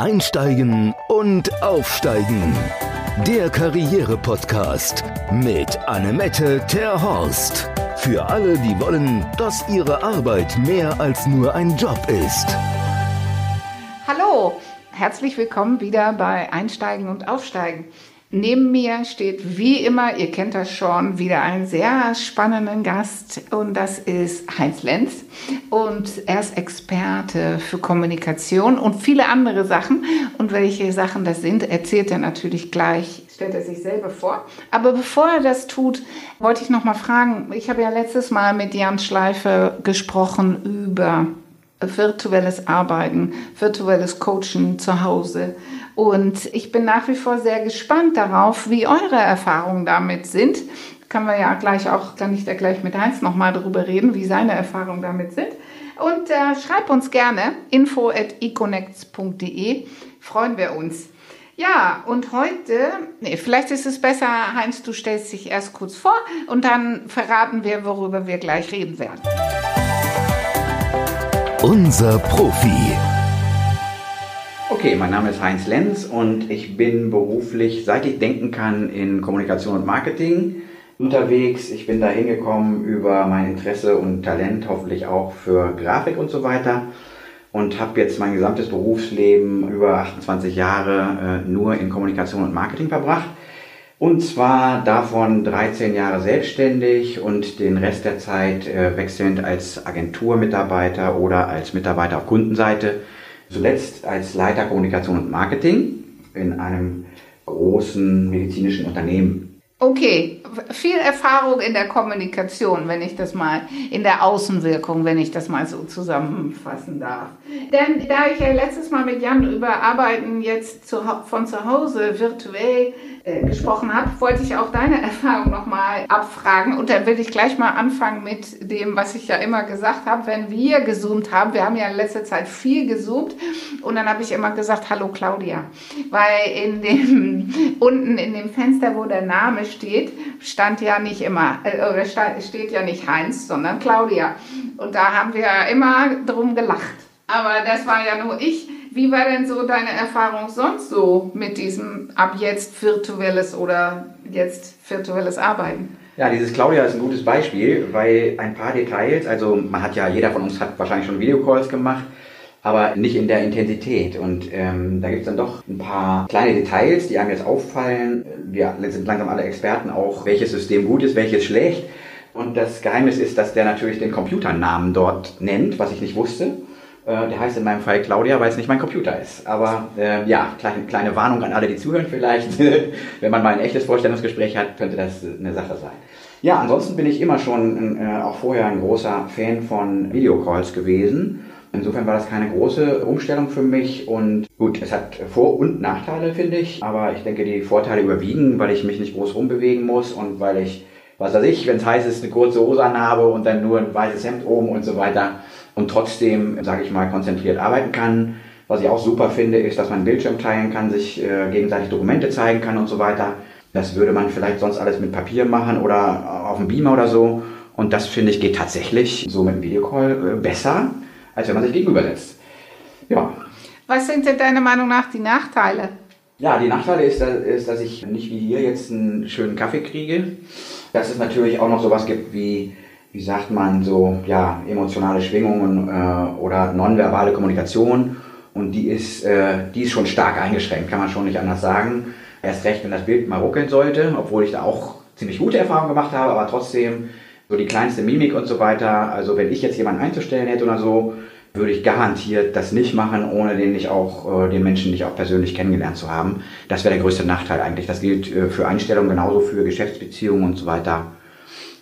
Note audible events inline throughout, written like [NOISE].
Einsteigen und Aufsteigen. Der Karriere-Podcast mit Annemette Terhorst. Für alle, die wollen, dass ihre Arbeit mehr als nur ein Job ist. Hallo, herzlich willkommen wieder bei Einsteigen und Aufsteigen. Neben mir steht wie immer, ihr kennt das schon, wieder einen sehr spannenden Gast und das ist Heinz Lenz. Und er ist Experte für Kommunikation und viele andere Sachen. Und welche Sachen das sind, erzählt er natürlich gleich, stellt er sich selber vor. Aber bevor er das tut, wollte ich noch mal fragen, ich habe ja letztes Mal mit Jan Schleife gesprochen über virtuelles Arbeiten, virtuelles Coaching zu Hause und ich bin nach wie vor sehr gespannt darauf, wie eure Erfahrungen damit sind. Kann wir ja gleich auch, kann ich da gleich mit Heinz nochmal darüber reden, wie seine Erfahrungen damit sind. Und äh, schreib uns gerne info at econnects.de. Freuen wir uns. Ja, und heute, nee, vielleicht ist es besser, Heinz, du stellst dich erst kurz vor und dann verraten wir, worüber wir gleich reden werden. Unser Profi. Okay, mein Name ist Heinz Lenz und ich bin beruflich, seit ich denken kann, in Kommunikation und Marketing unterwegs. Ich bin da hingekommen über mein Interesse und Talent, hoffentlich auch für Grafik und so weiter. Und habe jetzt mein gesamtes Berufsleben über 28 Jahre äh, nur in Kommunikation und Marketing verbracht. Und zwar davon 13 Jahre selbstständig und den Rest der Zeit äh, wechselnd als Agenturmitarbeiter oder als Mitarbeiter auf Kundenseite Zuletzt als Leiter Kommunikation und Marketing in einem großen medizinischen Unternehmen. Okay, viel Erfahrung in der Kommunikation, wenn ich das mal, in der Außenwirkung, wenn ich das mal so zusammenfassen darf. Denn da ich ja letztes Mal mit Jan über Arbeiten jetzt zu, von zu Hause virtuell äh, gesprochen habe, wollte ich auch deine [LAUGHS] Erfahrung nochmal abfragen. Und dann will ich gleich mal anfangen mit dem, was ich ja immer gesagt habe, wenn wir gezoomt haben. Wir haben ja in letzter Zeit viel gezoomt. Und dann habe ich immer gesagt, hallo Claudia. Weil in dem, [LAUGHS] unten in dem Fenster, wo der Name steht, stand ja nicht immer, äh, oder steht ja nicht Heinz, sondern Claudia. Und da haben wir immer drum gelacht. Aber das war ja nur ich. Wie war denn so deine Erfahrung sonst so mit diesem ab jetzt virtuelles oder jetzt virtuelles Arbeiten? Ja, dieses Claudia ist ein gutes Beispiel, weil ein paar Details, also man hat ja, jeder von uns hat wahrscheinlich schon Videocalls gemacht, aber nicht in der Intensität. Und ähm, da gibt es dann doch ein paar kleine Details, die einem jetzt auffallen. Wir sind langsam alle Experten auch, welches System gut ist, welches schlecht. Und das Geheimnis ist, dass der natürlich den Computernamen dort nennt, was ich nicht wusste. Äh, der heißt in meinem Fall Claudia, weil es nicht mein Computer ist. Aber äh, ja, kleine, kleine Warnung an alle, die zuhören vielleicht. [LAUGHS] Wenn man mal ein echtes Vorstellungsgespräch hat, könnte das eine Sache sein. Ja, ansonsten bin ich immer schon äh, auch vorher ein großer Fan von Videocalls gewesen. Insofern war das keine große Umstellung für mich und gut, es hat Vor- und Nachteile, finde ich, aber ich denke, die Vorteile überwiegen, weil ich mich nicht groß rumbewegen muss und weil ich, was weiß ich, wenn es heiß ist, eine kurze Hose anhabe und dann nur ein weißes Hemd oben und so weiter und trotzdem, sage ich mal, konzentriert arbeiten kann. Was ich auch super finde, ist, dass man Bildschirm teilen kann, sich äh, gegenseitig Dokumente zeigen kann und so weiter. Das würde man vielleicht sonst alles mit Papier machen oder auf dem Beamer oder so. Und das finde ich geht tatsächlich so mit dem Videocall äh, besser, als wenn man sich gegenübersetzt. Ja. Was sind denn deiner Meinung nach die Nachteile? Ja, die Nachteile ist, ist, dass ich nicht wie hier jetzt einen schönen Kaffee kriege. Dass es natürlich auch noch sowas gibt wie wie sagt man, so ja, emotionale Schwingungen äh, oder nonverbale Kommunikation. Und die ist, äh, die ist schon stark eingeschränkt, kann man schon nicht anders sagen. Erst recht, wenn das Bild mal ruckeln sollte, obwohl ich da auch ziemlich gute Erfahrungen gemacht habe, aber trotzdem so die kleinste Mimik und so weiter. Also wenn ich jetzt jemanden einzustellen hätte oder so, würde ich garantiert das nicht machen, ohne den nicht auch äh, den Menschen nicht auch persönlich kennengelernt zu haben. Das wäre der größte Nachteil eigentlich. Das gilt äh, für Einstellungen genauso für Geschäftsbeziehungen und so weiter.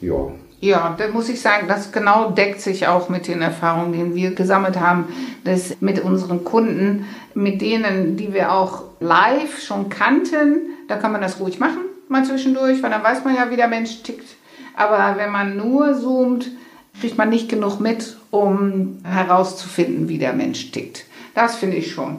Ja, ja, da muss ich sagen, das genau deckt sich auch mit den Erfahrungen, die wir gesammelt haben, dass mit unseren Kunden, mit denen, die wir auch live schon kannten, da kann man das ruhig machen, mal zwischendurch, weil dann weiß man ja, wie der Mensch tickt. Aber wenn man nur zoomt, kriegt man nicht genug mit, um herauszufinden, wie der Mensch tickt. Das finde ich schon.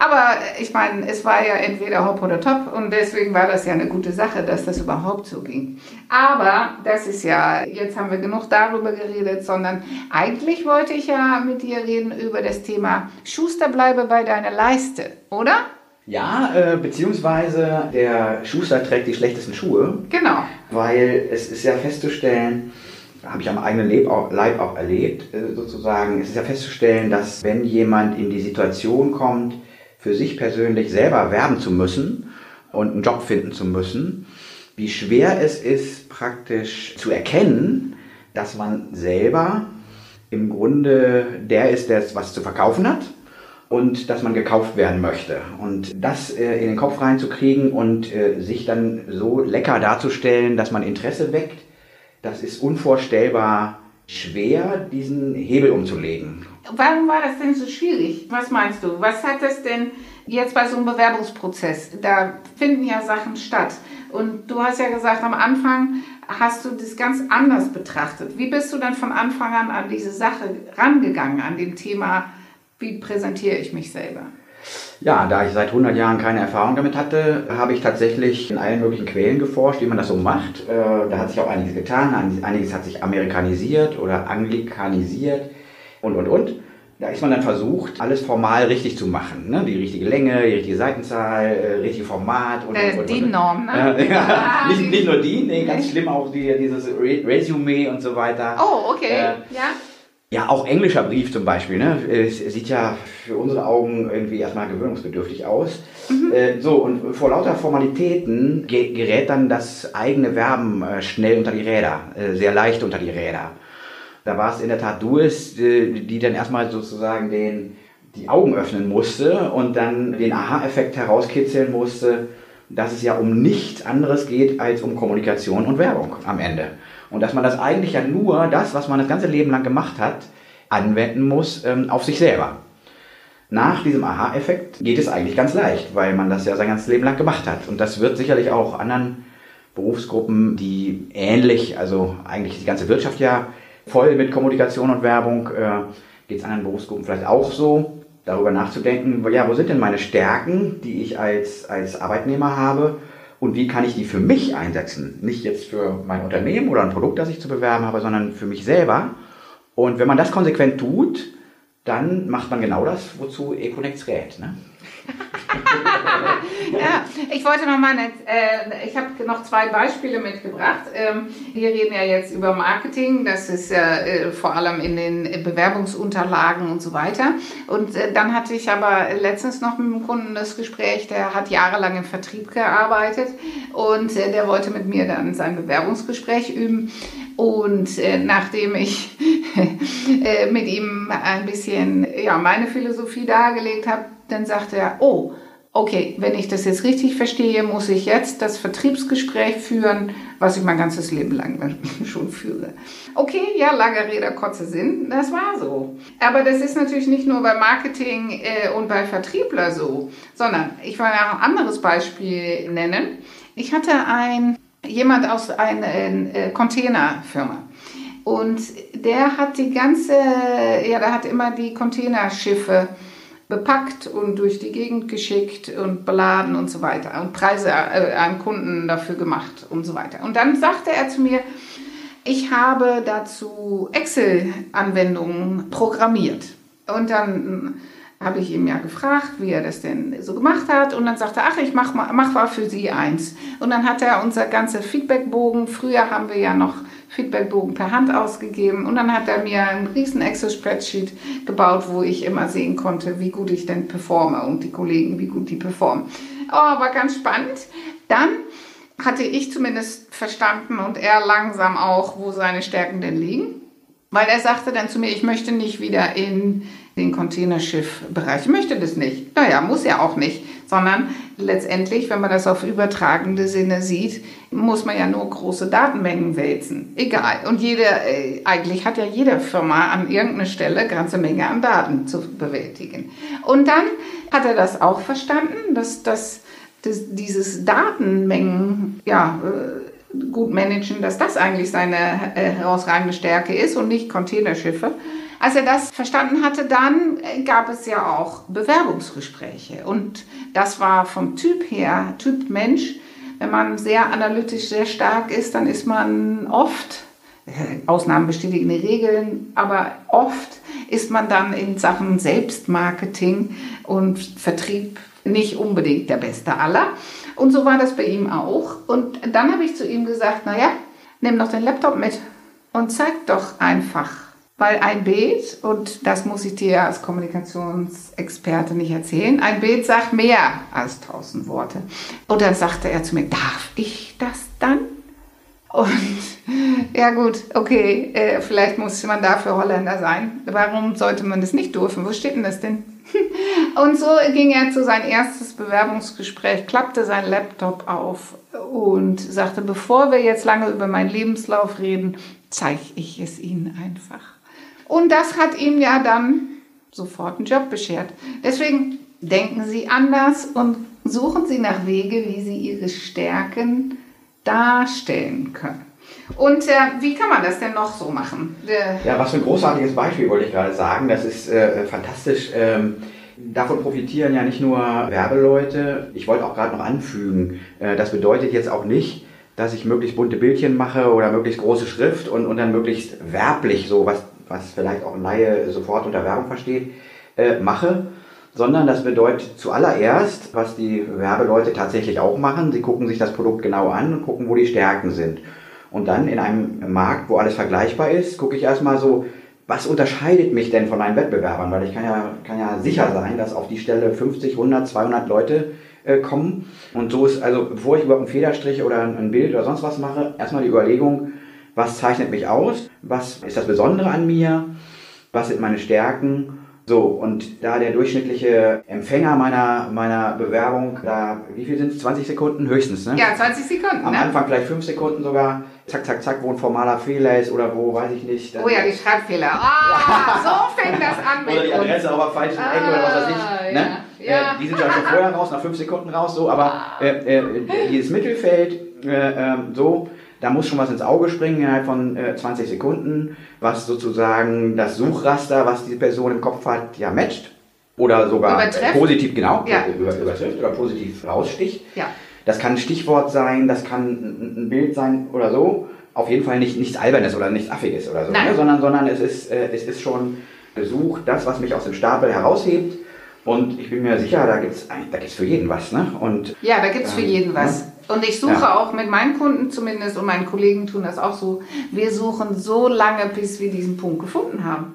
Aber ich meine, es war ja entweder hopp oder top und deswegen war das ja eine gute Sache, dass das überhaupt so ging. Aber das ist ja, jetzt haben wir genug darüber geredet, sondern eigentlich wollte ich ja mit dir reden über das Thema Schuster bleibe bei deiner Leiste, oder? Ja, äh, beziehungsweise der Schuster trägt die schlechtesten Schuhe. Genau. Weil es ist ja festzustellen, habe ich am eigenen Leib auch erlebt, äh, sozusagen, es ist ja festzustellen, dass wenn jemand in die Situation kommt, für sich persönlich selber werben zu müssen und einen Job finden zu müssen, wie schwer es ist, praktisch zu erkennen, dass man selber im Grunde der ist, der was zu verkaufen hat und dass man gekauft werden möchte. Und das äh, in den Kopf reinzukriegen und äh, sich dann so lecker darzustellen, dass man Interesse weckt, das ist unvorstellbar schwer, diesen Hebel umzulegen. Warum war das denn so schwierig? Was meinst du? Was hat das denn jetzt bei so einem Bewerbungsprozess? Da finden ja Sachen statt. Und du hast ja gesagt, am Anfang hast du das ganz anders betrachtet. Wie bist du dann von Anfang an an diese Sache rangegangen, an dem Thema wie präsentiere ich mich selber? Ja, da ich seit 100 Jahren keine Erfahrung damit hatte, habe ich tatsächlich in allen möglichen Quellen geforscht, wie man das so macht. Äh, da hat sich auch einiges getan, einiges hat sich amerikanisiert oder anglikanisiert und, und, und. Da ist man dann versucht, alles formal richtig zu machen. Ne? Die richtige Länge, die richtige Seitenzahl, äh, richtige Format und, äh, und, und Die Norm, ne? Äh, ja, [LAUGHS] [LAUGHS] nicht, nicht, nur die, nee, ganz schlimm auch die, dieses Resümee und so weiter. Oh, okay, äh, ja. Ja, auch englischer Brief zum Beispiel. Ne? Es sieht ja für unsere Augen irgendwie erstmal gewöhnungsbedürftig aus. Mhm. Äh, so, und vor lauter Formalitäten gerät dann das eigene Werben äh, schnell unter die Räder, äh, sehr leicht unter die Räder. Da war es in der Tat du es, die dann erstmal sozusagen den, die Augen öffnen musste und dann den Aha-Effekt herauskitzeln musste, dass es ja um nichts anderes geht als um Kommunikation und Werbung am Ende. Und dass man das eigentlich ja nur, das, was man das ganze Leben lang gemacht hat, anwenden muss ähm, auf sich selber. Nach diesem Aha-Effekt geht es eigentlich ganz leicht, weil man das ja sein ganzes Leben lang gemacht hat. Und das wird sicherlich auch anderen Berufsgruppen, die ähnlich, also eigentlich die ganze Wirtschaft ja voll mit Kommunikation und Werbung, äh, geht es anderen Berufsgruppen vielleicht auch so, darüber nachzudenken, ja, wo sind denn meine Stärken, die ich als, als Arbeitnehmer habe und wie kann ich die für mich einsetzen? Nicht jetzt für mein Unternehmen oder ein Produkt, das ich zu bewerben habe, sondern für mich selber. Und wenn man das konsequent tut, dann macht man genau das, wozu Econex rät. Ne? [LAUGHS] ja, ich wollte noch mal, äh, ich habe noch zwei Beispiele mitgebracht. Ähm, wir reden ja jetzt über Marketing, das ist ja äh, vor allem in den Bewerbungsunterlagen und so weiter. Und äh, dann hatte ich aber letztens noch mit einem Kunden das Gespräch, der hat jahrelang im Vertrieb gearbeitet und äh, der wollte mit mir dann sein Bewerbungsgespräch üben. Und äh, nachdem ich [LAUGHS] mit ihm ein bisschen ja, meine Philosophie dargelegt habe, dann sagte er, oh, okay, wenn ich das jetzt richtig verstehe, muss ich jetzt das Vertriebsgespräch führen, was ich mein ganzes Leben lang [LAUGHS] schon führe. Okay, ja, lange Rede, kurzer Sinn, das war so. Aber das ist natürlich nicht nur bei Marketing äh, und bei Vertriebler so, sondern ich will auch ein anderes Beispiel nennen. Ich hatte ein, jemand aus einer äh, Containerfirma. Und der hat die ganze, ja, der hat immer die Containerschiffe bepackt und durch die Gegend geschickt und beladen und so weiter und Preise äh, an Kunden dafür gemacht und so weiter. Und dann sagte er zu mir, ich habe dazu Excel-Anwendungen programmiert. Und dann habe ich ihm ja gefragt, wie er das denn so gemacht hat. Und dann sagte er, ach, ich mach mal, mach mal für Sie eins. Und dann hat er unser ganzer Feedbackbogen, früher haben wir ja noch Feedbackbogen per Hand ausgegeben und dann hat er mir ein riesen Excel-Spreadsheet gebaut, wo ich immer sehen konnte, wie gut ich denn performe und die Kollegen, wie gut die performen. Oh, war ganz spannend. Dann hatte ich zumindest verstanden und er langsam auch, wo seine Stärken denn liegen. Weil er sagte dann zu mir, ich möchte nicht wieder in den Containerschiffbereich. Ich möchte das nicht. Naja, muss ja auch nicht. Sondern letztendlich, wenn man das auf übertragende Sinne sieht, muss man ja nur große Datenmengen wälzen. Egal. Und jede, äh, eigentlich hat ja jede Firma an irgendeiner Stelle ganze Menge an Daten zu bewältigen. Und dann hat er das auch verstanden, dass, dass, dass dieses Datenmengen, ja, äh, gut managen, dass das eigentlich seine äh, herausragende Stärke ist und nicht Containerschiffe. Als er das verstanden hatte, dann äh, gab es ja auch Bewerbungsgespräche. Und das war vom Typ her, Typ Mensch, wenn man sehr analytisch sehr stark ist, dann ist man oft, äh, Ausnahmen bestätigen die Regeln, aber oft ist man dann in Sachen Selbstmarketing und Vertrieb nicht unbedingt der beste aller. Und so war das bei ihm auch. Und dann habe ich zu ihm gesagt, naja, nimm doch den Laptop mit und zeig doch einfach. Weil ein Bild, und das muss ich dir als Kommunikationsexperte nicht erzählen, ein Bild sagt mehr als tausend Worte. Und dann sagte er zu mir, darf ich das dann? Und [LAUGHS] ja gut, okay, äh, vielleicht muss man dafür Holländer sein. Warum sollte man das nicht dürfen? Wo steht denn das denn? [LAUGHS] Und so ging er zu sein erstes Bewerbungsgespräch, klappte sein Laptop auf und sagte, bevor wir jetzt lange über meinen Lebenslauf reden, zeige ich es Ihnen einfach. Und das hat ihm ja dann sofort einen Job beschert. Deswegen denken Sie anders und suchen Sie nach Wege, wie Sie Ihre Stärken darstellen können. Und äh, wie kann man das denn noch so machen? Der ja, was für ein großartiges Beispiel wollte ich gerade sagen. Das ist äh, fantastisch. Ähm, davon profitieren ja nicht nur Werbeleute. Ich wollte auch gerade noch anfügen, äh, das bedeutet jetzt auch nicht, dass ich möglichst bunte Bildchen mache oder möglichst große Schrift und, und dann möglichst werblich so, was, was vielleicht auch ein Laie sofort unter Werbung versteht, äh, mache sondern das bedeutet zuallererst, was die Werbeleute tatsächlich auch machen, sie gucken sich das Produkt genau an und gucken, wo die Stärken sind. Und dann in einem Markt, wo alles vergleichbar ist, gucke ich erstmal so, was unterscheidet mich denn von meinen Wettbewerbern? Weil ich kann ja, kann ja sicher sein, dass auf die Stelle 50, 100, 200 Leute äh, kommen. Und so ist, also bevor ich überhaupt einen Federstrich oder ein Bild oder sonst was mache, erstmal die Überlegung, was zeichnet mich aus? Was ist das Besondere an mir? Was sind meine Stärken? So, und da der durchschnittliche Empfänger meiner, meiner Bewerbung, da, wie viel sind es? 20 Sekunden höchstens, ne? Ja, 20 Sekunden. Am ne? Anfang vielleicht 5 Sekunden sogar. Zack, zack, zack, wo ein formaler Fehler ist oder wo, weiß ich nicht. oh ja, die Schreibfehler. Ah, [LAUGHS] so fängt das an mit Oder die Adresse auf der falschen ah, Ecke oder was weiß ich. Ne? Ja. Äh, die sind ja schon vorher raus, nach 5 Sekunden raus, so, aber ah. äh, äh, dieses Mittelfeld, äh, ähm, so, da muss schon was ins Auge springen innerhalb von äh, 20 Sekunden, was sozusagen das Suchraster, was die Person im Kopf hat, ja matcht. Oder sogar übertrifft. positiv, genau, ja. über, übertrifft oder positiv raussticht. Ja. Das kann ein Stichwort sein, das kann ein Bild sein oder so. Auf jeden Fall nicht nichts Albernes oder nichts Affiges oder so, ne? sondern, sondern es, ist, äh, es ist schon gesucht, das, was mich aus dem Stapel heraushebt. Und ich bin mir sicher, da gibt es da gibt's für jeden was. Ne? Und, ja, da gibt es für ähm, jeden was. Und ich suche ja. auch mit meinen Kunden zumindest und meinen Kollegen tun das auch so. Wir suchen so lange, bis wir diesen Punkt gefunden haben.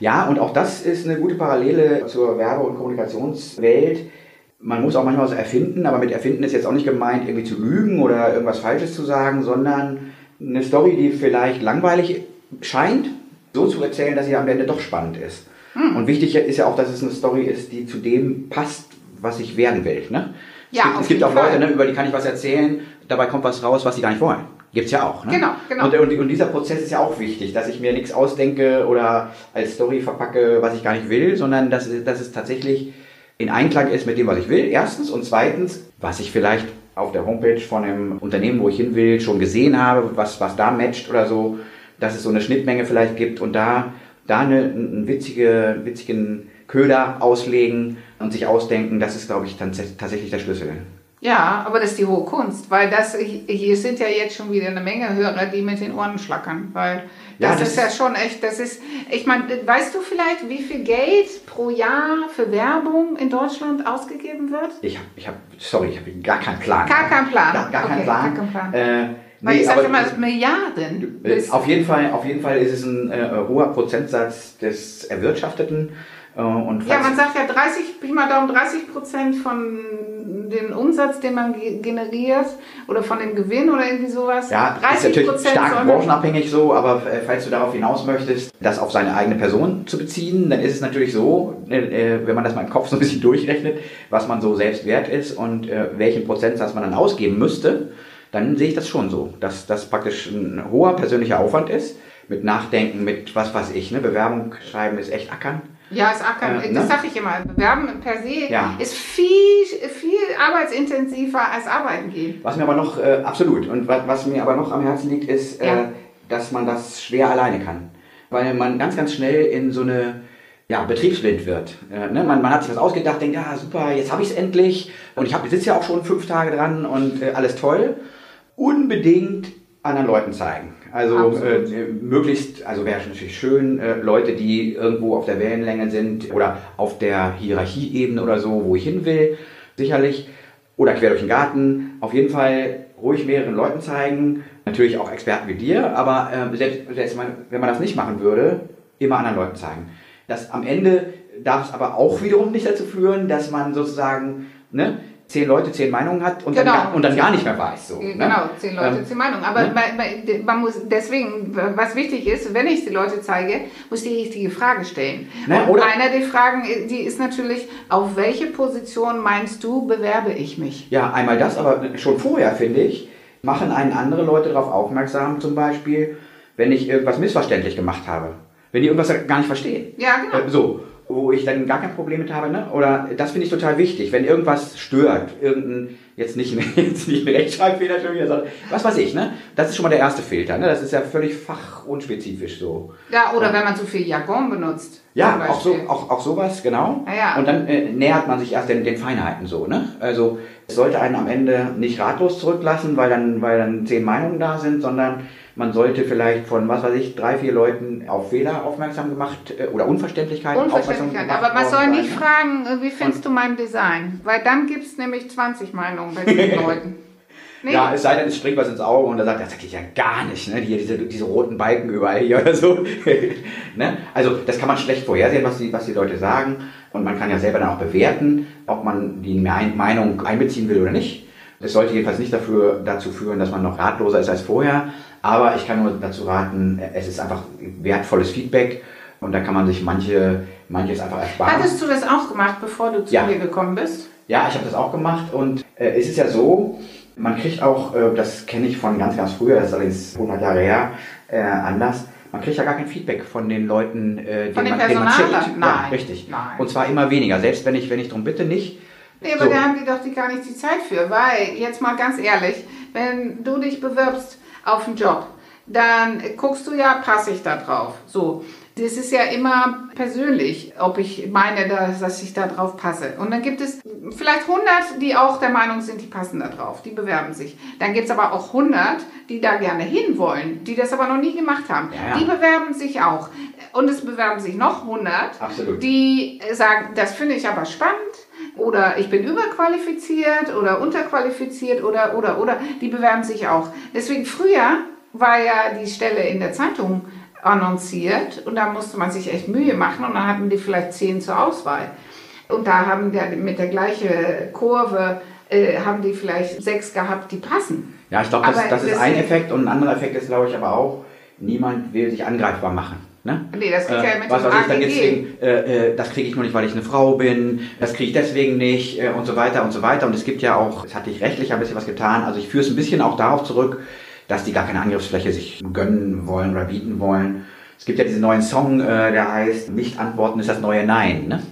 Ja, und auch das ist eine gute Parallele zur Werbe- und Kommunikationswelt. Man muss auch manchmal was erfinden, aber mit erfinden ist jetzt auch nicht gemeint, irgendwie zu lügen oder irgendwas Falsches zu sagen, sondern eine Story, die vielleicht langweilig scheint, so zu erzählen, dass sie am Ende doch spannend ist. Hm. Und wichtig ist ja auch, dass es eine Story ist, die zu dem passt, was ich werden will. Ne? Ja, es gibt, es gibt auch Leute, ne, über die kann ich was erzählen, dabei kommt was raus, was sie gar nicht wollen. Gibt es ja auch. Ne? Genau, genau. Und, und, und, dieser Prozess ist ja auch wichtig, dass ich mir nichts ausdenke oder als Story verpacke, was ich gar nicht will, sondern dass, dass es tatsächlich in Einklang ist mit dem, was ich will, erstens. Und zweitens, was ich vielleicht auf der Homepage von einem Unternehmen, wo ich hin will, schon gesehen habe, was, was da matcht oder so, dass es so eine Schnittmenge vielleicht gibt und da, da eine, einen witzige, witzigen Köder auslegen und sich ausdenken, das ist, glaube ich, dann tatsächlich der Schlüssel. Ja, aber das ist die hohe Kunst, weil das hier sind ja jetzt schon wieder eine Menge Hörer, die mit den Ohren schlackern, weil das, ja, das ist ja schon echt, das ist, ich meine, weißt du vielleicht, wie viel Geld pro Jahr für Werbung in Deutschland ausgegeben wird? Ich habe, ich hab, sorry, ich habe gar keinen Plan. Gar keinen Plan. Gar, gar okay, keinen Plan. Gar keinen Plan. Äh, weil nee, ich sage immer, Milliarden. Auf jeden, Fall, auf jeden Fall ist es ein äh, hoher Prozentsatz des Erwirtschafteten. Äh, und ja, man sagt ja 30, Pi mal Daumen, 30 Prozent von dem Umsatz, den man generiert oder von dem Gewinn oder irgendwie sowas. Ja, 30 ist natürlich stark branchenabhängig so, aber äh, falls du darauf hinaus möchtest, das auf seine eigene Person zu beziehen, dann ist es natürlich so, äh, wenn man das mal im Kopf so ein bisschen [LAUGHS] durchrechnet, was man so selbst wert ist und welchen Prozentsatz man dann ausgeben müsste, dann sehe ich das schon so, dass das praktisch ein hoher persönlicher Aufwand ist, mit Nachdenken, mit was weiß ich, ne? Bewerbung schreiben ist echt ackern. Ja, ist Ackern. Äh, das ne? sage ich immer. Bewerben per se ja. ist viel, viel arbeitsintensiver als arbeiten gehen. Was mir aber noch, äh, absolut, und was, was, mir aber noch am Herzen liegt, ist, äh, ja. äh, dass man das schwer alleine kann. weil man ganz, ganz schnell in so eine ja, betriebsblind wird. Äh, ne? man, man hat sich was ausgedacht, denkt, ja super, jetzt habe ich es endlich und ich sitze ja auch schon fünf Tage dran und äh, alles toll. Unbedingt anderen Leuten zeigen. Also äh, möglichst, also wäre natürlich schön, äh, Leute, die irgendwo auf der Wellenlänge sind oder auf der Hierarchieebene oder so, wo ich hin will, sicherlich. Oder quer durch den Garten. Auf jeden Fall ruhig mehreren Leuten zeigen. Natürlich auch Experten wie dir, aber äh, selbst, selbst wenn man das nicht machen würde, immer anderen Leuten zeigen. Das am Ende darf es aber auch wiederum nicht dazu führen, dass man sozusagen ne, zehn Leute zehn Meinungen hat und, genau. dann, und dann gar nicht mehr weiß. So, ne? Genau, zehn Leute, ähm, zehn Meinungen. Aber ne? man, man, muss deswegen, was wichtig ist, wenn ich die Leute zeige, muss die richtige Frage stellen. Ne? Und einer der Fragen, die ist natürlich, auf welche Position meinst du, bewerbe ich mich? Ja, einmal das, aber schon vorher, finde ich, machen einen andere Leute darauf aufmerksam, zum Beispiel, wenn ich irgendwas missverständlich gemacht habe. Wenn die irgendwas gar nicht verstehen. Ja, genau. Äh, so wo ich dann gar kein Problem mit habe, ne? Oder das finde ich total wichtig, wenn irgendwas stört, irgendein, jetzt nicht, [LAUGHS] jetzt nicht ein Rechtschreibfehler schon wieder, sondern was weiß ich, ne? Das ist schon mal der erste Filter, ne? Das ist ja völlig fachunspezifisch so. Ja, oder ja. wenn man zu viel Jargon benutzt. Ja, auch, so, auch, auch sowas, genau. Ja, ja. Und dann äh, nähert man sich erst den, den Feinheiten so, ne? Also es sollte einen am Ende nicht ratlos zurücklassen, weil dann, weil dann zehn Meinungen da sind, sondern man sollte vielleicht von, was weiß ich, drei, vier Leuten auf Fehler aufmerksam gemacht äh, oder Unverständlichkeiten. Unverständlichkeiten, aber man soll nicht fragen, wie findest du mein Design? Weil dann gibt es nämlich 20 Meinungen bei den [LAUGHS] Leuten. Nee. Ja, es sei denn, es springt was ins Auge und er sagt, das geht ja gar nicht, ne? Hier, diese, diese roten Balken überall hier oder so. [LAUGHS] ne? Also das kann man schlecht vorhersehen, was die, was die Leute sagen. Und man kann ja selber dann auch bewerten, ob man die Meinung einbeziehen will oder nicht. Das sollte jedenfalls nicht dafür, dazu führen, dass man noch ratloser ist als vorher. Aber ich kann nur dazu raten, es ist einfach wertvolles Feedback und da kann man sich manche, manches einfach ersparen. Hattest du das auch gemacht, bevor du zu ja. mir gekommen bist? Ja, ich habe das auch gemacht und äh, es ist ja so, man kriegt auch, äh, das kenne ich von ganz, ganz früher, das ist allerdings 100 Jahre her, äh, anders, man kriegt ja gar kein Feedback von den Leuten, äh, von den man, man schickt. Nein. Ja, richtig. Nein. Und zwar immer weniger, selbst wenn ich, wenn ich darum bitte, nicht. Nee, aber so. da haben die doch die gar nicht die Zeit für, weil, jetzt mal ganz ehrlich, wenn du dich bewirbst auf einen Job, dann guckst du ja, passe ich da drauf. So. Das ist ja immer persönlich, ob ich meine, dass ich da drauf passe. Und dann gibt es vielleicht 100, die auch der Meinung sind, die passen da drauf, die bewerben sich. Dann gibt es aber auch 100, die da gerne hinwollen, die das aber noch nie gemacht haben. Ja, ja. Die bewerben sich auch. Und es bewerben sich noch 100, Absolut. die sagen, das finde ich aber spannend oder ich bin überqualifiziert oder unterqualifiziert oder, oder, oder, die bewerben sich auch. Deswegen früher war ja die Stelle in der Zeitung annonciert und da musste man sich echt Mühe machen und dann hatten die vielleicht zehn zur Auswahl. Und da haben die mit der gleichen Kurve äh, haben die vielleicht sechs gehabt, die passen. Ja, ich glaube, das, das ist ein Effekt und ein anderer Effekt ist, glaube ich, aber auch, niemand will sich angreifbar machen. Ne? Nee, das kriegt äh, ja mit was, was ich dann deswegen, äh, das kriege ich nur nicht, weil ich eine Frau bin, das kriege ich deswegen nicht äh, und so weiter und so weiter. Und es gibt ja auch, es hat sich rechtlich ein bisschen was getan. Also ich führe es ein bisschen auch darauf zurück, dass die gar keine Angriffsfläche sich gönnen wollen oder bieten wollen. Es gibt ja diesen neuen Song, äh, der heißt Nicht antworten ist das neue Nein. Ne?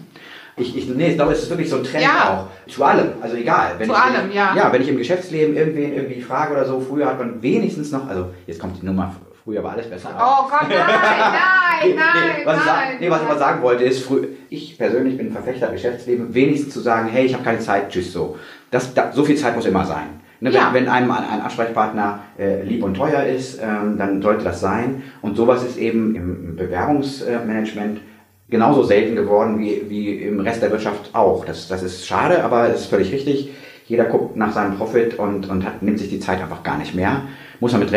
Ich, ich, nee, ich glaube, es ist wirklich so ein Trend ja. auch. Zu allem, also egal. Wenn Zu ich, allem, ja. Ja, wenn ich im Geschäftsleben irgendwen irgendwie frage oder so, früher hat man wenigstens noch, also jetzt kommt die Nummer Früher war alles besser. Oh Gott, nein, [LAUGHS] nein, nein, nee, was nein. Ich, nee, was ich mal sagen wollte, ist, früh, ich persönlich bin ein Verfechter Geschäftsleben, wenigstens zu sagen, hey, ich habe keine Zeit, tschüss so. Das, da, so viel Zeit muss immer sein. Ne, ja. wenn, wenn, einem ein Ansprechpartner äh, lieb und teuer ist, ähm, dann sollte das sein. Und sowas ist eben im Bewerbungsmanagement genauso selten geworden wie, wie im Rest der Wirtschaft auch. Das, das ist schade, aber es ist völlig richtig. Jeder guckt nach seinem Profit und, und hat, nimmt sich die Zeit einfach gar nicht mehr. Muss man mit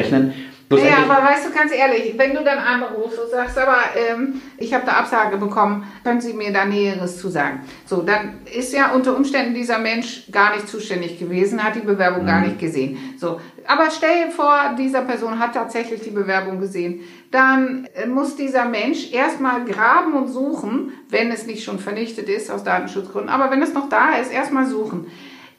Ja, aber weißt du, ganz ehrlich, wenn du dann anrufst und sagst, aber ähm, ich habe eine Absage bekommen, können Sie mir da Näheres zu sagen? So, dann ist ja unter Umständen dieser Mensch gar nicht zuständig gewesen, hat die Bewerbung mhm. gar nicht gesehen. So, aber stell dir vor, dieser Person hat tatsächlich die Bewerbung gesehen. Dann äh, muss dieser Mensch erstmal graben und suchen, wenn es nicht schon vernichtet ist aus Datenschutzgründen. Aber wenn es noch da ist, erstmal suchen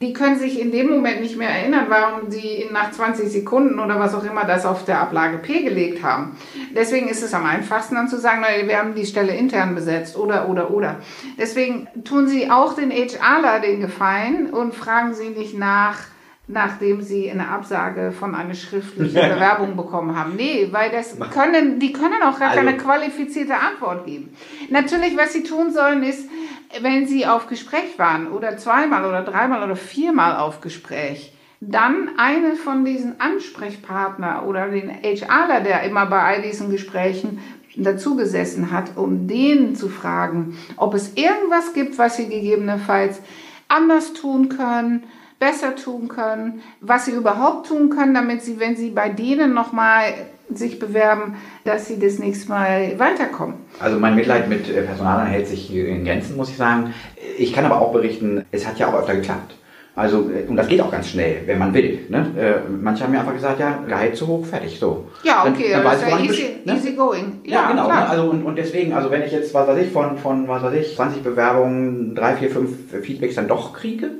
die können sich in dem Moment nicht mehr erinnern, warum sie nach 20 Sekunden oder was auch immer das auf der Ablage P gelegt haben. Deswegen ist es am einfachsten dann zu sagen, wir haben die Stelle intern besetzt oder, oder, oder. Deswegen tun Sie auch den HRler den Gefallen und fragen Sie nicht nach, nachdem sie eine Absage von einer schriftlichen [LAUGHS] Bewerbung bekommen haben. Nee, weil das können, die können auch gar Also- keine qualifizierte Antwort geben. Natürlich, was sie tun sollen, ist, wenn sie auf Gespräch waren oder zweimal oder dreimal oder viermal auf Gespräch, dann eine von diesen Ansprechpartner oder den HRler, der immer bei all diesen Gesprächen dazugesessen hat, um den zu fragen, ob es irgendwas gibt, was sie gegebenenfalls anders tun können, besser tun können, was sie überhaupt tun können, damit sie, wenn sie bei denen nochmal sich bewerben, dass sie das nächste Mal weiterkommen. Also mein Mitleid mit äh, Personalern hält sich in Grenzen, muss ich sagen. Ich kann aber auch berichten, es hat ja auch öfter geklappt. Also, äh, und das geht auch ganz schnell, wenn man will. Ne? Äh, Manche haben mir einfach gesagt, ja, Gehalt zu hoch, fertig, so. Ja, Dann- okay, dann weiß das ist ja easy, ne? easy going. Ja, genau. klar. Ne? Also und, und deswegen, also wenn ich jetzt, was weiß ich, von, von was weiß ich, 20 Bewerbungen, drei, vier, fünf Feedbacks dann doch kriege,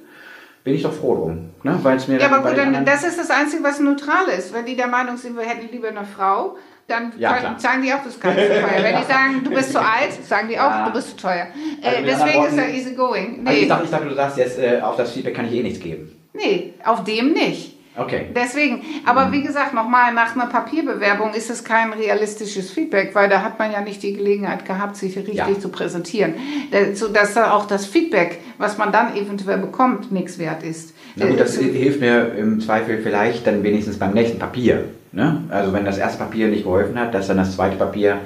bin ich doch froh drum. Ne? Weil es mir Ja, aber gut, dann, das ist das Einzige, was neutral ist. Wenn die der Meinung sind, wir hätten lieber eine Frau, dann Ja, können- sagen die auch, das nicht so teuer. Wenn die sagen, du bist zu [LAUGHS] alt, sagen die auch, Ja. du bist zu teuer. Also Äh, mit deswegen anderen ist er Worten- easy going. Also ich, Nee, dachte, ich dachte, du sagst jetzt, äh, auf das Feedback kann ich eh nichts geben. nee, auf dem nicht. Okay. Deswegen, aber Mhm. wie gesagt, nochmal, nach einer Papierbewerbung ist es kein realistisches Feedback, weil da hat man ja nicht die Gelegenheit gehabt, sich richtig Ja. zu präsentieren. Da- Sodass da auch das Feedback, was man dann eventuell bekommt, nichts wert ist. Na gut, das Äh, hilft mir im Zweifel vielleicht dann wenigstens beim nächsten Papier. Ne? Also wenn das erste Papier nicht geholfen hat, dass dann das zweite Papier,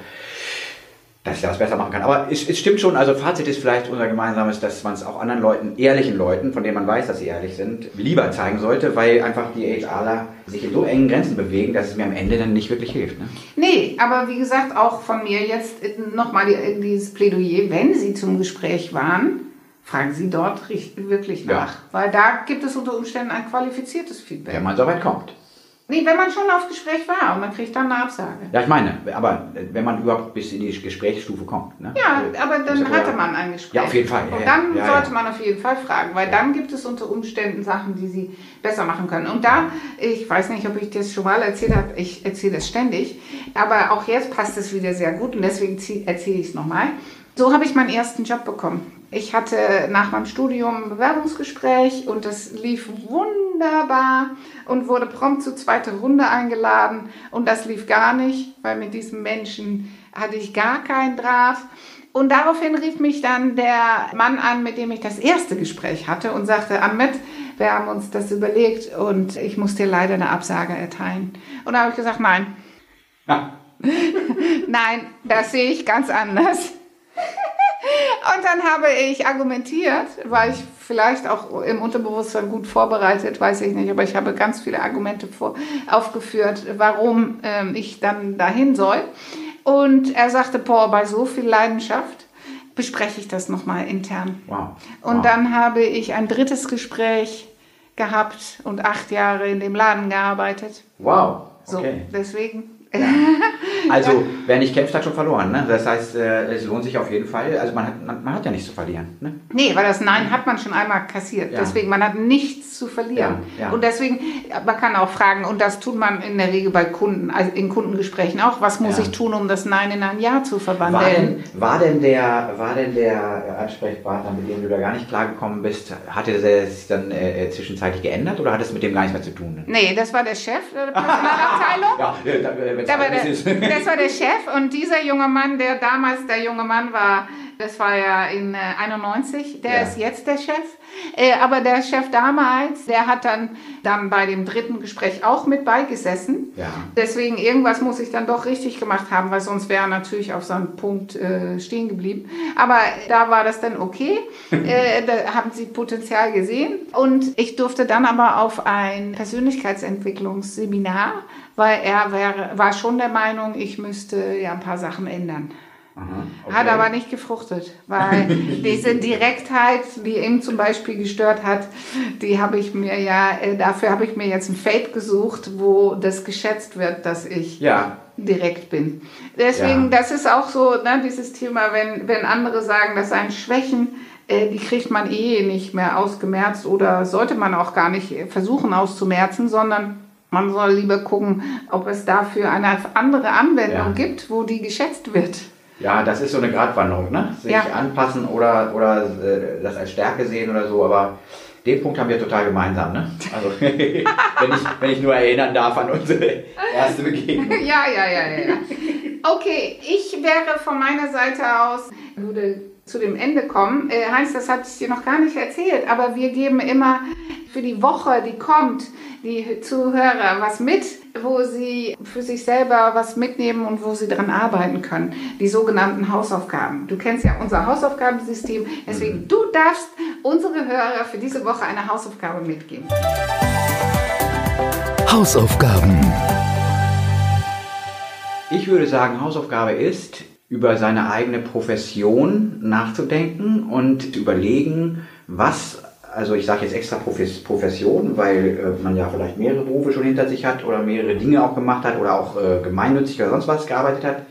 dass ich das besser machen kann. Aber es, es stimmt schon, also Fazit ist vielleicht unser gemeinsames, dass man es auch anderen Leuten, ehrlichen Leuten, von denen man weiß, dass sie ehrlich sind, lieber zeigen sollte, weil einfach die HRler sich in so engen Grenzen bewegen, dass es mir am Ende dann nicht wirklich hilft. Ne? Nee, aber wie gesagt, auch von mir jetzt nochmal die, dieses Plädoyer, wenn Sie zum Gespräch waren, fragen Sie dort wirklich Ja. nach. Weil da gibt es unter Umständen ein qualifiziertes Feedback. Wenn man so weit kommt. Nee, wenn man schon auf Gespräch war und man kriegt dann eine Absage. Ja, ich meine, aber wenn man überhaupt bis in die Gesprächsstufe kommt. Ne? Ja, aber dann ist hatte ja- man ein Gespräch. Ja, auf jeden Fall. Ja, Und ja. dann Ja, ja. sollte man auf jeden Fall fragen, weil dann gibt es unter Umständen Sachen, die sie besser machen können. Und da, ich weiß nicht, ob ich das schon mal erzählt habe, ich erzähle das ständig, aber auch jetzt passt es wieder sehr gut und deswegen erzähle ich es nochmal. So habe ich meinen ersten Job bekommen. Ich hatte nach meinem Studium ein Bewerbungsgespräch und das lief wunderbar und wurde prompt zur zweiten Runde eingeladen und das lief gar nicht, weil mit diesem Menschen hatte ich gar keinen Draht. Und daraufhin rief mich dann der Mann an, mit dem ich das erste Gespräch hatte und sagte, Anmet, wir haben uns das überlegt und ich muss dir leider eine Absage erteilen. Und da habe ich gesagt, nein, Ja. [LAUGHS] nein, das sehe ich ganz anders. Und dann habe ich argumentiert, war ich vielleicht auch im Unterbewusstsein gut vorbereitet, weiß ich nicht, aber ich habe ganz viele Argumente vor, aufgeführt, warum ähm, ich dann dahin soll. Und er sagte, boah, bei so viel Leidenschaft bespreche ich das nochmal intern. Wow. Und wow. dann habe ich ein drittes Gespräch gehabt und acht Jahre in dem Laden gearbeitet. Wow. So, Okay. Deswegen. [LAUGHS] Also, wer nicht kämpft, hat schon verloren. Ne? Das heißt, äh, es lohnt sich auf jeden Fall. Also, man hat, man, man hat ja nichts zu verlieren. Ne? Nee, weil das Nein hat man schon einmal kassiert. Ja. Deswegen, man hat nichts zu verlieren. Ja, ja. Und deswegen, man kann auch fragen, und das tut man in der Regel bei Kunden, also in Kundengesprächen auch, was muss Ja. ich tun, um das Nein in ein Ja zu War verwandeln? denn, war, denn der, war denn der Ansprechpartner, mit dem du da gar nicht klargekommen bist, hatte der sich dann äh, zwischenzeitlich geändert oder hat es mit dem gar nichts mehr zu tun? Ne? Nee, das war der Chef der Personalabteilung. [LAUGHS] Ja, äh, da, wenn's Da war der, [LAUGHS] das war der Chef und dieser junge Mann, der damals der junge Mann war, das war ja in äh, 91, der Ja. ist jetzt der Chef. Äh, aber der Chef damals, der hat dann, dann bei dem dritten Gespräch auch mit beigesessen. Ja. Deswegen, irgendwas muss ich dann doch richtig gemacht haben, weil sonst wäre er natürlich auf so einem Punkt äh, stehen geblieben. Aber da war das dann okay. [LAUGHS] äh, da haben sie Potenzial gesehen. Und ich durfte dann aber auf ein Persönlichkeitsentwicklungsseminar, weil er wäre, war schon der Meinung, ich müsste ja ein paar Sachen ändern. Aha, Hat okay. aber nicht gefruchtet, weil diese [LAUGHS] Direktheit, die ihm zum Beispiel gestört hat, die habe ich mir ja, äh, dafür habe ich mir jetzt ein Feld gesucht, wo das geschätzt wird, dass ich Ja, direkt bin. Deswegen, Ja. das ist auch so, ne, dieses Thema, wenn, wenn andere sagen, das seien Schwächen, äh, die kriegt man eh nicht mehr ausgemerzt oder sollte man auch gar nicht versuchen auszumerzen, sondern man soll lieber gucken, ob es dafür eine andere Anwendung Ja. gibt, wo die geschätzt wird. Ja, das ist so eine Gratwanderung, ne? Sich Ja. anpassen oder, oder äh, das als Stärke sehen oder so, aber Den Punkt haben wir total gemeinsam, ne? Also, [LAUGHS] wenn, ich, wenn ich nur erinnern darf an unsere erste Begegnung. [LAUGHS] Ja, ja, ja, ja. Okay, ich wäre von meiner Seite aus, würde zu dem Ende kommen. Äh, Heinz, das hatte ich dir noch gar nicht erzählt, aber wir geben immer für die Woche, die kommt, die Zuhörer was mit, wo sie für sich selber was mitnehmen und wo sie dran arbeiten können. Die sogenannten Hausaufgaben. Du kennst ja unser Hausaufgabensystem, deswegen mhm. du darfst unsere Hörer für diese Woche eine Hausaufgabe mitgeben. Hausaufgaben. Ich würde sagen, Hausaufgabe ist, über seine eigene Profession nachzudenken und zu überlegen, was also ich sage jetzt extra Profession, weil äh, man ja vielleicht mehrere Berufe schon hinter sich hat oder mehrere Dinge auch gemacht hat oder auch äh, gemeinnützig oder sonst was gearbeitet hat.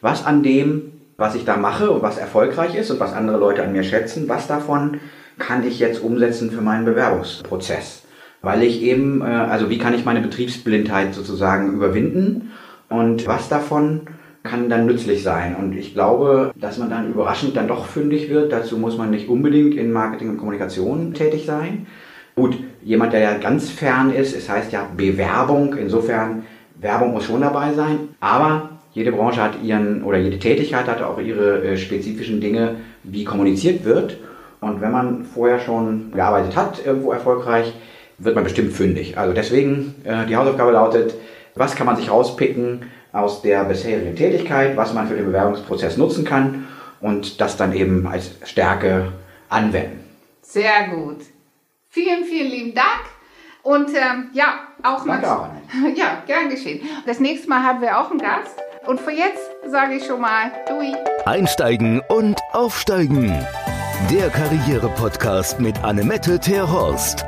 Was an dem, was ich da mache und was erfolgreich ist und was andere Leute an mir schätzen, was davon kann ich jetzt umsetzen für meinen Bewerbungsprozess? Weil ich eben, äh, also wie kann ich meine Betriebsblindheit sozusagen überwinden und was davon kann dann nützlich sein. Und ich glaube, dass man dann überraschend dann doch fündig wird. Dazu muss man nicht unbedingt in Marketing und Kommunikation tätig sein. Gut, jemand, der ja ganz fern ist, es heißt ja Bewerbung. Insofern, Werbung muss schon dabei sein. Aber jede Branche hat ihren, oder jede Tätigkeit hat auch ihre äh, spezifischen Dinge, wie kommuniziert wird. Und wenn man vorher schon gearbeitet hat, irgendwo erfolgreich, wird man bestimmt fündig. Also deswegen, äh, die Hausaufgabe lautet, was kann man sich rauspicken, aus der bisherigen Tätigkeit, was man für den Bewerbungsprozess nutzen kann und das dann eben als Stärke anwenden. Sehr gut. Vielen, vielen lieben Dank. Und ähm, ja, auch Danke auch, [LAUGHS] Ja, gern geschehen. Das nächste Mal haben wir auch einen Gast. Und für jetzt sage ich schon mal, Dui. Einsteigen und aufsteigen. Der Karriere-Podcast mit Annemette Terhorst.